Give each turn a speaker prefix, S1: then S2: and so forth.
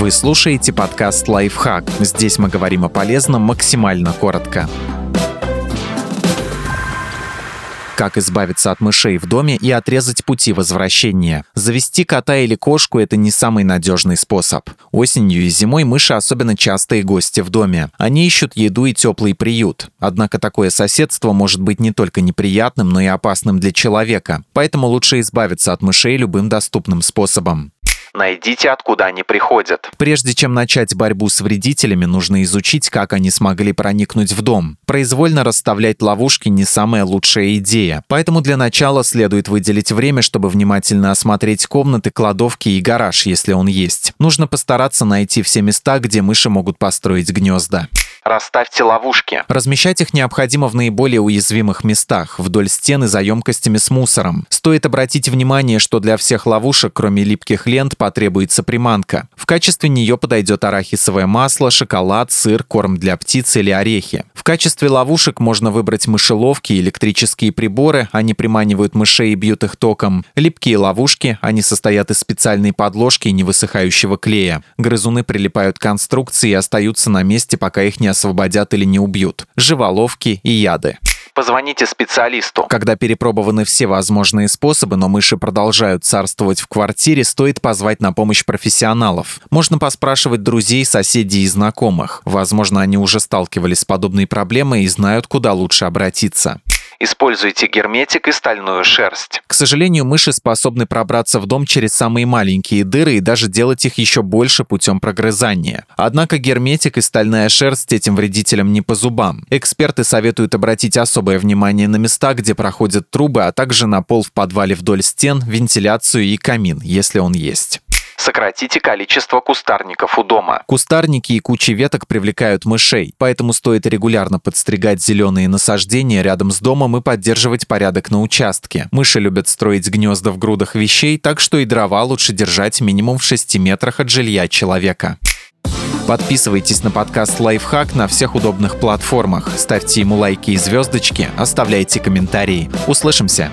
S1: Вы слушаете подкаст «Лайфхак». Здесь мы говорим о полезном максимально коротко. Как избавиться от мышей в доме и отрезать пути возвращения? Завести кота или кошку – это не самый надежный способ. Осенью и зимой мыши особенно частые гости в доме. Они ищут еду и теплый приют. Однако такое соседство может быть не только неприятным, но и опасным для человека. Поэтому лучше избавиться от мышей любым доступным способом.
S2: Найдите, откуда они приходят.
S1: Прежде чем начать борьбу с вредителями, нужно изучить, как они смогли проникнуть в дом. Произвольно расставлять ловушки не самая лучшая идея. Поэтому для начала следует выделить время, чтобы внимательно осмотреть комнаты, кладовки и гараж, если он есть. Нужно постараться найти все места, где мыши могут построить гнезда.
S2: Расставьте ловушки.
S1: Размещать их необходимо в наиболее уязвимых местах, вдоль стены за емкостями с мусором. Стоит обратить внимание, что для всех ловушек, кроме липких лент, потребуется приманка. В качестве нее подойдет арахисовое масло, шоколад, сыр, корм для птиц или орехи. В качестве ловушек можно выбрать мышеловки, электрические приборы, они приманивают мышей и бьют их током. Липкие ловушки, они состоят из специальной подложки и невысыхающего клея. Грызуны прилипают к конструкции и остаются на месте, пока их не освободят или не убьют. Живоловки и яды.
S2: Позвоните специалисту.
S1: Когда перепробованы все возможные способы, но мыши продолжают царствовать в квартире, стоит позвать на помощь профессионалов. Можно поспрашивать друзей, соседей и знакомых. Возможно, они уже сталкивались с подобной проблемой и знают, куда лучше обратиться.
S2: Используйте герметик и стальную шерсть.
S1: К сожалению, мыши способны пробраться в дом через самые маленькие дыры и даже делать их еще больше путем прогрызания. Однако герметик и стальная шерсть этим вредителям не по зубам. Эксперты советуют обратить особое внимание на места, где проходят трубы, а также на пол в подвале вдоль стен, вентиляцию и камин, если он есть.
S2: Сократите количество кустарников у дома.
S1: Кустарники и кучи веток привлекают мышей, поэтому стоит регулярно подстригать зеленые насаждения рядом с домом и поддерживать порядок на участке. Мыши любят строить гнезда в грудах вещей, так что и дрова лучше держать минимум в 6 метрах от жилья человека. Подписывайтесь на подкаст «Лайфхак» на всех удобных платформах, ставьте ему лайки и звездочки, оставляйте комментарии. Услышимся!